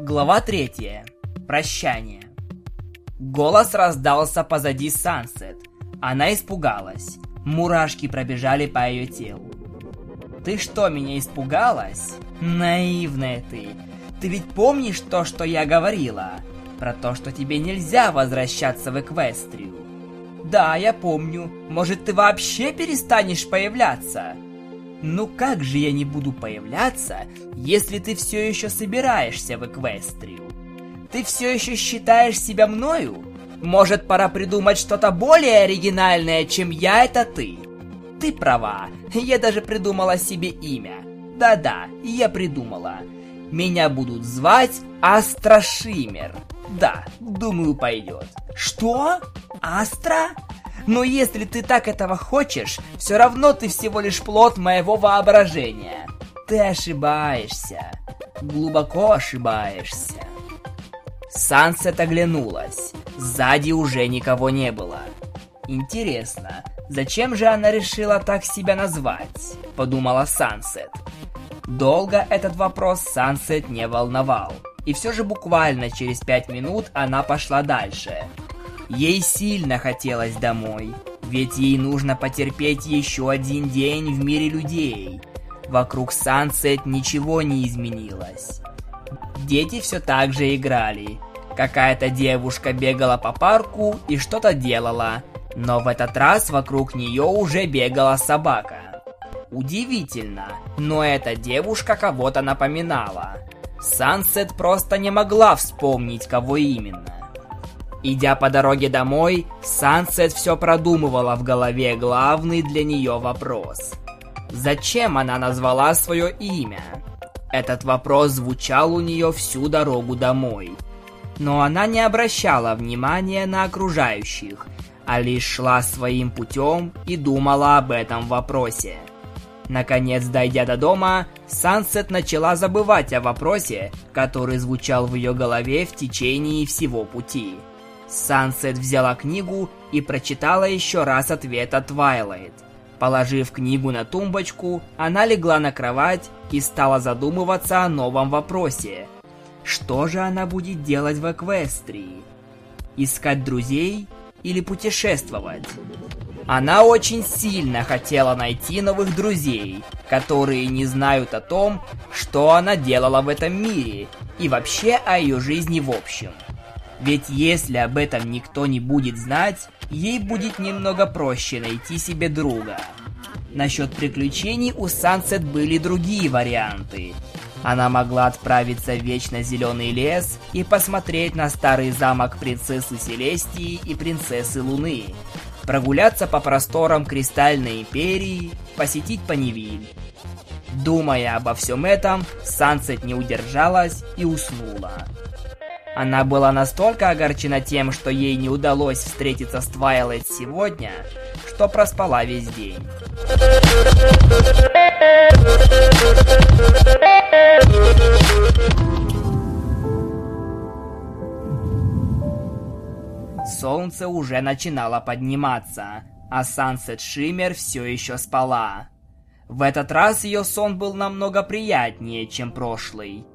Глава третья. Прощание. Голос раздался позади Сансет. Она испугалась. Мурашки пробежали по ее телу. «Ты что, меня испугалась? Наивная ты. Ты ведь помнишь то, что я говорила? Про то, что тебе нельзя возвращаться в Эквестрию. Да, я помню. Может, ты вообще перестанешь появляться? Ну как же я не буду появляться, если ты все еще собираешься в Эквестрию? Ты все еще считаешь себя мною? Может, пора придумать что-то более оригинальное, чем я это ты? Ты права, я даже придумала себе имя. Да-да, я придумала. Меня будут звать Астрашимер. Да, думаю, пойдет. Что? Астра? Но если ты так этого хочешь, все равно ты всего лишь плод моего воображения. Ты ошибаешься. Глубоко ошибаешься. Сансет оглянулась. Сзади уже никого не было. Интересно, зачем же она решила так себя назвать? Подумала Сансет. Долго этот вопрос Сансет не волновал. И все же буквально через пять минут она пошла дальше. Ей сильно хотелось домой, ведь ей нужно потерпеть еще один день в мире людей. Вокруг Сансет ничего не изменилось. Дети все так же играли. Какая-то девушка бегала по парку и что-то делала, но в этот раз вокруг нее уже бегала собака. Удивительно, но эта девушка кого-то напоминала. Сансет просто не могла вспомнить, кого именно. Идя по дороге домой, Сансет все продумывала в голове главный для нее вопрос. Зачем она назвала свое имя? Этот вопрос звучал у нее всю дорогу домой. Но она не обращала внимания на окружающих, а лишь шла своим путем и думала об этом вопросе. Наконец, дойдя до дома, Сансет начала забывать о вопросе, который звучал в ее голове в течение всего пути. Сансет взяла книгу и прочитала еще раз ответ от Твайлайт. Положив книгу на тумбочку, она легла на кровать и стала задумываться о новом вопросе. Что же она будет делать в Эквестрии? Искать друзей или путешествовать? Она очень сильно хотела найти новых друзей, которые не знают о том, что она делала в этом мире и вообще о ее жизни в общем. Ведь если об этом никто не будет знать, ей будет немного проще найти себе друга. Насчет приключений у Сансет были другие варианты. Она могла отправиться в Вечно Зеленый лес и посмотреть на старый замок принцессы Селестии и принцессы Луны, прогуляться по просторам Кристальной Империи, посетить Панивиль. Думая обо всем этом, Сансет не удержалась и уснула. Она была настолько огорчена тем, что ей не удалось встретиться с Твайлайт сегодня, что проспала весь день. Солнце уже начинало подниматься, а Сансет Шиммер все еще спала. В этот раз ее сон был намного приятнее, чем прошлый.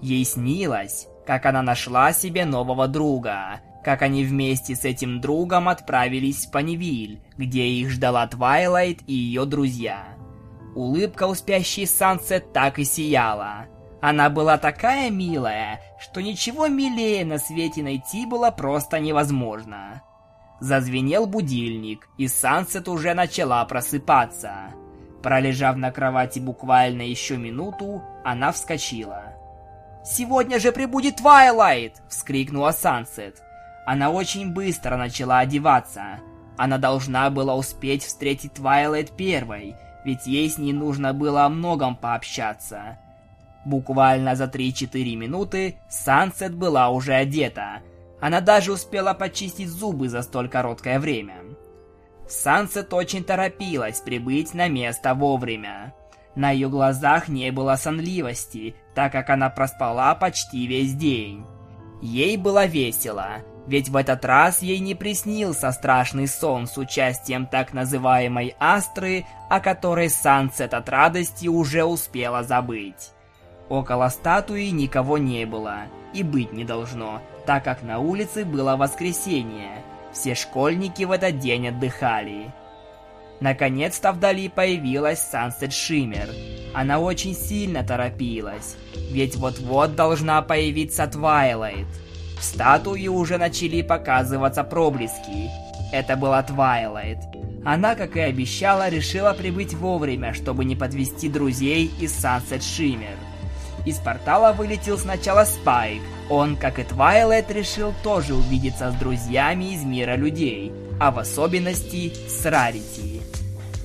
Ей снилось, как она нашла себе нового друга, как они вместе с этим другом отправились в Панивиль, где их ждала Твайлайт и ее друзья. Улыбка у спящей Сансет так и сияла. Она была такая милая, что ничего милее на свете найти было просто невозможно. Зазвенел будильник, и Сансет уже начала просыпаться. Пролежав на кровати буквально еще минуту, она вскочила. «Сегодня же прибудет Твайлайт!» — вскрикнула Сансет. Она очень быстро начала одеваться. Она должна была успеть встретить Твайлайт первой, ведь ей с ней нужно было о многом пообщаться. Буквально за 3-4 минуты Сансет была уже одета. Она даже успела почистить зубы за столь короткое время. Сансет очень торопилась прибыть на место вовремя. На ее глазах не было сонливости, так как она проспала почти весь день. Ей было весело, ведь в этот раз ей не приснился страшный сон с участием так называемой Астры, о которой Сансет от радости уже успела забыть. Около статуи никого не было, и быть не должно, так как на улице было воскресенье. Все школьники в этот день отдыхали. Наконец-то вдали появилась Sunset Shimmer. Она очень сильно торопилась, ведь вот-вот должна появиться Twilight. В статуе уже начали показываться проблески. Это была Твайлайт. Она, как и обещала, решила прибыть вовремя, чтобы не подвести друзей из Sunset Shimmer. Из портала вылетел сначала Спайк. Он, как и Твайлайт, решил тоже увидеться с друзьями из мира людей, а в особенности с Рарити.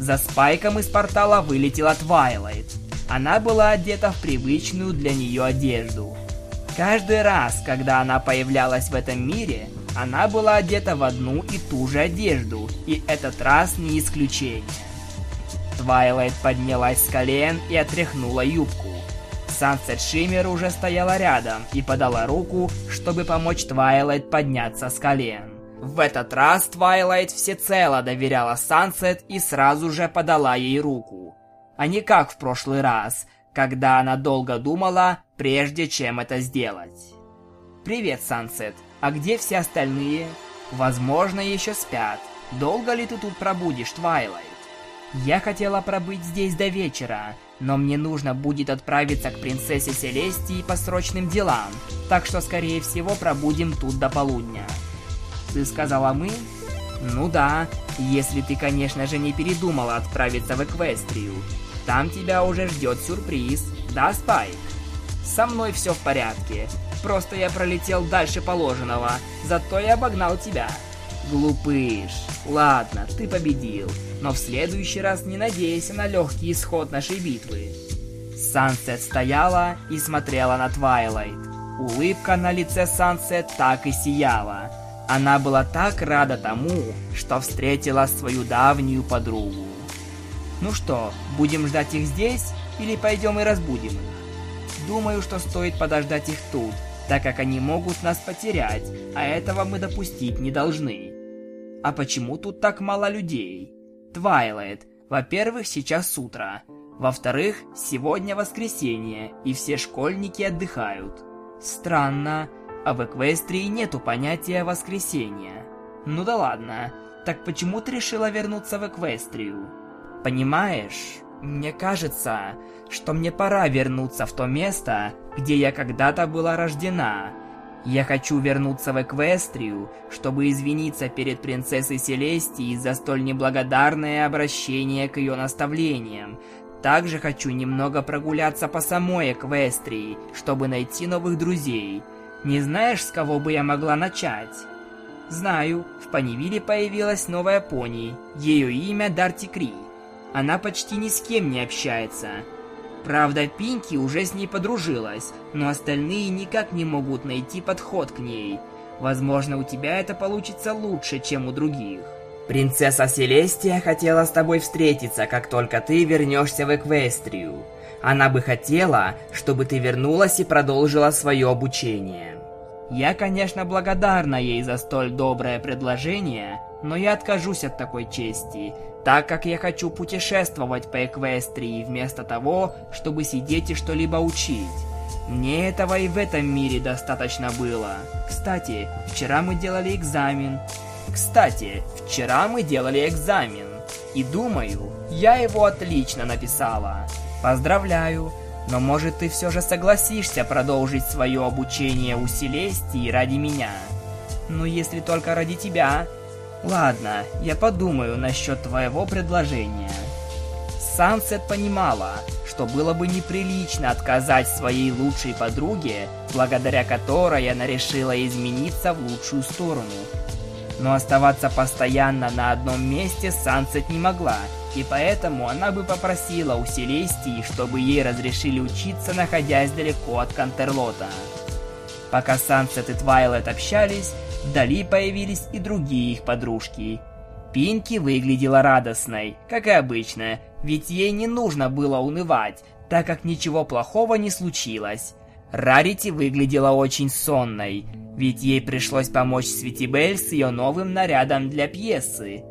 За Спайком из портала вылетела Твайлайт. Она была одета в привычную для нее одежду. Каждый раз, когда она появлялась в этом мире, она была одета в одну и ту же одежду, и этот раз не исключение. Твайлайт поднялась с колен и отряхнула юбку. Сансет Шиммер уже стояла рядом и подала руку, чтобы помочь Твайлайт подняться с колен. В этот раз Твайлайт всецело доверяла Сансет и сразу же подала ей руку. А не как в прошлый раз, когда она долго думала, прежде чем это сделать. «Привет, Сансет. А где все остальные? Возможно, еще спят. Долго ли ты тут пробудешь, Твайлайт?» «Я хотела пробыть здесь до вечера, но мне нужно будет отправиться к принцессе Селестии по срочным делам, так что, скорее всего, пробудем тут до полудня. Ты сказала мы? Ну да, если ты, конечно же, не передумала отправиться в Эквестрию. Там тебя уже ждет сюрприз, да, Спайк? Со мной все в порядке, просто я пролетел дальше положенного, зато я обогнал тебя. Глупыш. Ладно, ты победил, но в следующий раз не надейся на легкий исход нашей битвы. Сансет стояла и смотрела на Твайлайт. Улыбка на лице Сансет так и сияла. Она была так рада тому, что встретила свою давнюю подругу. Ну что, будем ждать их здесь или пойдем и разбудим их? Думаю, что стоит подождать их тут, так как они могут нас потерять, а этого мы допустить не должны. А почему тут так мало людей? Твайлайт, во-первых, сейчас утро. Во-вторых, сегодня воскресенье, и все школьники отдыхают. Странно, а в Эквестрии нету понятия воскресенья. Ну да ладно, так почему ты решила вернуться в Эквестрию? Понимаешь, мне кажется, что мне пора вернуться в то место, где я когда-то была рождена. Я хочу вернуться в Эквестрию, чтобы извиниться перед принцессой Селестией за столь неблагодарное обращение к ее наставлениям. Также хочу немного прогуляться по самой Эквестрии, чтобы найти новых друзей. Не знаешь, с кого бы я могла начать? Знаю, в Панивиле появилась новая пони. Ее имя Дарти Кри. Она почти ни с кем не общается. Правда, Пинки уже с ней подружилась, но остальные никак не могут найти подход к ней. Возможно, у тебя это получится лучше, чем у других. Принцесса Селестия хотела с тобой встретиться, как только ты вернешься в Эквестрию. Она бы хотела, чтобы ты вернулась и продолжила свое обучение. Я, конечно, благодарна ей за столь доброе предложение, но я откажусь от такой чести, так как я хочу путешествовать по Эквестрии вместо того, чтобы сидеть и что-либо учить. Мне этого и в этом мире достаточно было. Кстати, вчера мы делали экзамен. Кстати, вчера мы делали экзамен. И думаю, я его отлично написала. Поздравляю. Но может ты все же согласишься продолжить свое обучение у Селестии ради меня? Ну если только ради тебя. Ладно, я подумаю насчет твоего предложения. Сансет понимала, что было бы неприлично отказать своей лучшей подруге, благодаря которой она решила измениться в лучшую сторону. Но оставаться постоянно на одном месте Сансет не могла, и поэтому она бы попросила у Селестии, чтобы ей разрешили учиться, находясь далеко от Кантерлота. Пока Сансет и Твайлет общались, Вдали появились и другие их подружки. Пинки выглядела радостной, как и обычно, ведь ей не нужно было унывать, так как ничего плохого не случилось. Рарити выглядела очень сонной, ведь ей пришлось помочь Светибель с ее новым нарядом для пьесы.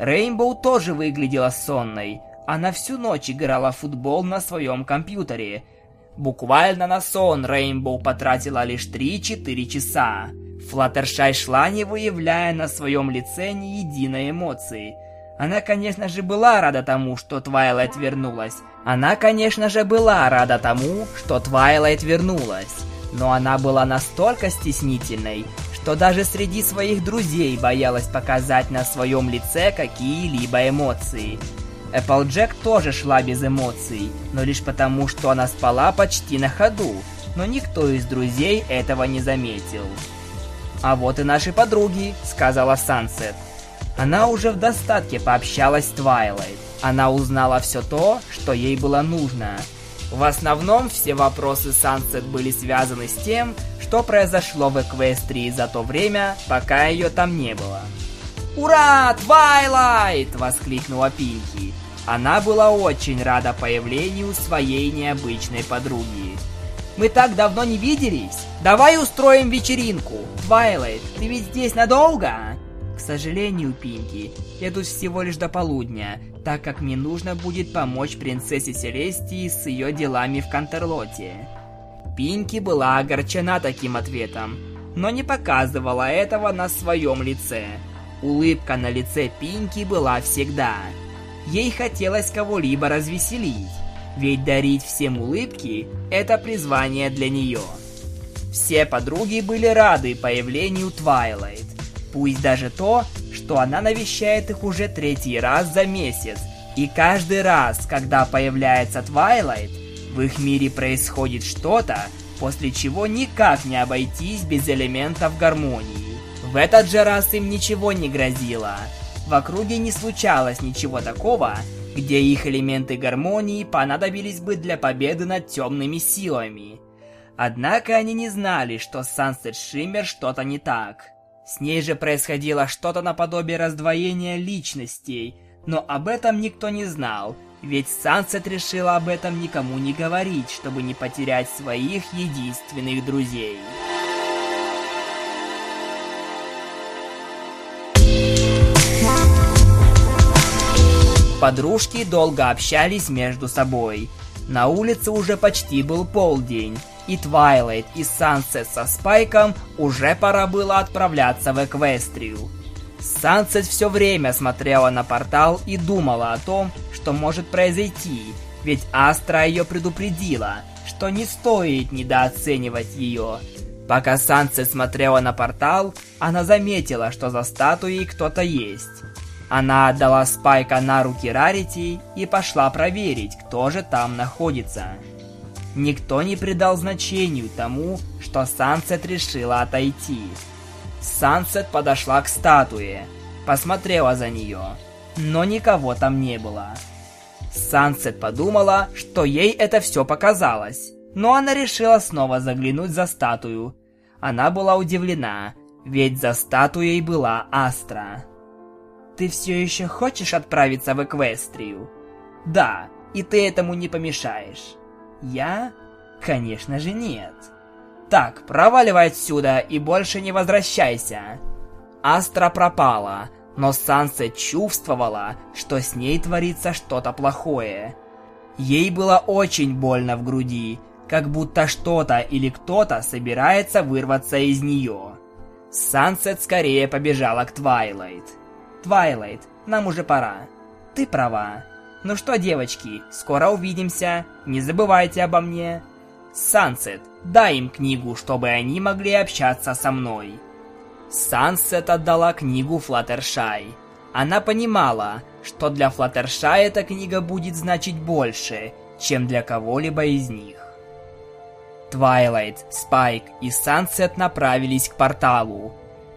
Рейнбоу тоже выглядела сонной, она всю ночь играла в футбол на своем компьютере. Буквально на сон Рейнбоу потратила лишь 3-4 часа. Флаттершай шла, не выявляя на своем лице ни единой эмоции. Она, конечно же, была рада тому, что Твайлайт вернулась. Она, конечно же, была рада тому, что Твайлайт вернулась. Но она была настолько стеснительной, что даже среди своих друзей боялась показать на своем лице какие-либо эмоции. Эпплджек тоже шла без эмоций, но лишь потому, что она спала почти на ходу, но никто из друзей этого не заметил. «А вот и наши подруги», — сказала Сансет. Она уже в достатке пообщалась с Твайлайт. Она узнала все то, что ей было нужно. В основном все вопросы Сансет были связаны с тем, что произошло в Эквестрии за то время, пока ее там не было. «Ура, Твайлайт!» – воскликнула Пинки. Она была очень рада появлению своей необычной подруги. «Мы так давно не виделись! Давай устроим вечеринку! Твайлайт, ты ведь здесь надолго?» «К сожалению, Пинки, я тут всего лишь до полудня, так как мне нужно будет помочь принцессе Селестии с ее делами в Кантерлоте». Пинки была огорчена таким ответом, но не показывала этого на своем лице. Улыбка на лице Пинки была всегда. Ей хотелось кого-либо развеселить, ведь дарить всем улыбки – это призвание для нее. Все подруги были рады появлению Твайлайт, пусть даже то, что она навещает их уже третий раз за месяц, и каждый раз, когда появляется Твайлайт, в их мире происходит что-то, после чего никак не обойтись без элементов гармонии. В этот же раз им ничего не грозило – в округе не случалось ничего такого, где их элементы гармонии понадобились бы для победы над темными силами. Однако они не знали, что Сансет Шиммер что-то не так. С ней же происходило что-то наподобие раздвоения личностей, но об этом никто не знал, ведь Сансет решила об этом никому не говорить, чтобы не потерять своих единственных друзей. Подружки долго общались между собой. На улице уже почти был полдень, и Твайлайт и Сансет со Спайком уже пора было отправляться в Эквестрию. Сансет все время смотрела на портал и думала о том, что может произойти, ведь Астра ее предупредила, что не стоит недооценивать ее. Пока Сансет смотрела на портал, она заметила, что за статуей кто-то есть. Она отдала Спайка на руки Рарити и пошла проверить, кто же там находится. Никто не придал значению тому, что Сансет решила отойти. Сансет подошла к статуе, посмотрела за нее, но никого там не было. Сансет подумала, что ей это все показалось, но она решила снова заглянуть за статую. Она была удивлена, ведь за статуей была Астра. Ты все еще хочешь отправиться в Эквестрию? Да, и ты этому не помешаешь. Я? Конечно же нет. Так, проваливай отсюда и больше не возвращайся. Астра пропала, но Сансет чувствовала, что с ней творится что-то плохое. Ей было очень больно в груди, как будто что-то или кто-то собирается вырваться из нее. Сансет скорее побежала к Твайлайт. Твайлайт, нам уже пора. Ты права. Ну что, девочки, скоро увидимся. Не забывайте обо мне. Сансет, дай им книгу, чтобы они могли общаться со мной. Сансет отдала книгу Флаттершай. Она понимала, что для Флаттершай эта книга будет значить больше, чем для кого-либо из них. Твайлайт, Спайк и Сансет направились к порталу.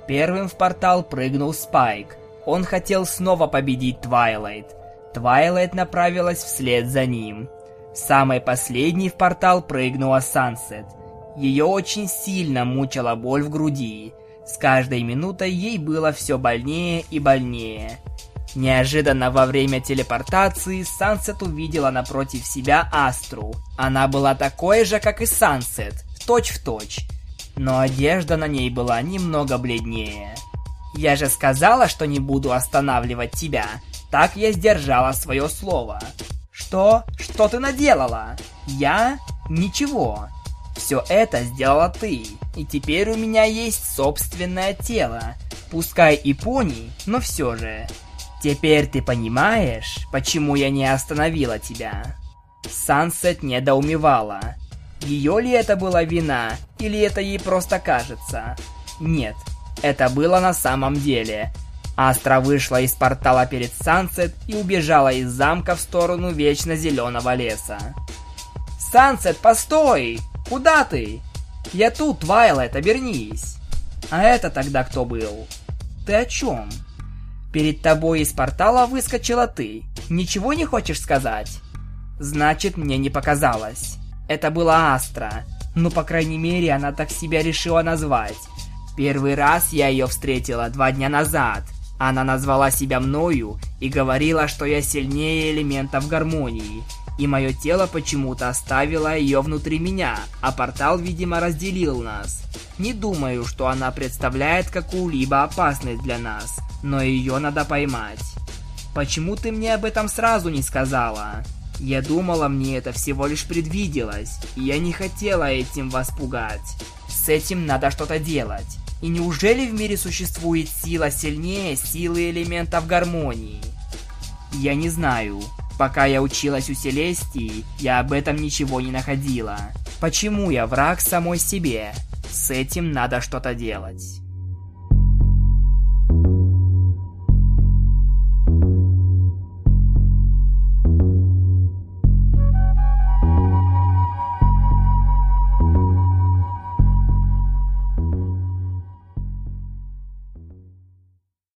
Первым в портал прыгнул Спайк, он хотел снова победить Твайлайт. Твайлайт направилась вслед за ним. Самой последней в портал прыгнула Сансет. Ее очень сильно мучила боль в груди. С каждой минутой ей было все больнее и больнее. Неожиданно во время телепортации Сансет увидела напротив себя Астру. Она была такой же, как и Сансет, точь в точь. Но одежда на ней была немного бледнее. Я же сказала, что не буду останавливать тебя. Так я сдержала свое слово. Что? Что ты наделала? Я? Ничего. Все это сделала ты, и теперь у меня есть собственное тело. Пускай и пони, но все же. Теперь ты понимаешь, почему я не остановила тебя? Сансет недоумевала. Ее ли это была вина, или это ей просто кажется? Нет, это было на самом деле. Астра вышла из портала перед Сансет и убежала из замка в сторону вечно зеленого леса. «Сансет, постой! Куда ты?» «Я тут, Вайлет, обернись!» «А это тогда кто был?» «Ты о чем?» «Перед тобой из портала выскочила ты. Ничего не хочешь сказать?» «Значит, мне не показалось. Это была Астра. Ну, по крайней мере, она так себя решила назвать. Первый раз я ее встретила два дня назад. Она назвала себя мною и говорила, что я сильнее элементов гармонии. И мое тело почему-то оставило ее внутри меня, а портал, видимо, разделил нас. Не думаю, что она представляет какую-либо опасность для нас, но ее надо поймать. Почему ты мне об этом сразу не сказала? Я думала, мне это всего лишь предвиделось, и я не хотела этим вас пугать. С этим надо что-то делать. И неужели в мире существует сила сильнее силы элементов гармонии? Я не знаю. Пока я училась у Селестии, я об этом ничего не находила. Почему я враг самой себе? С этим надо что-то делать.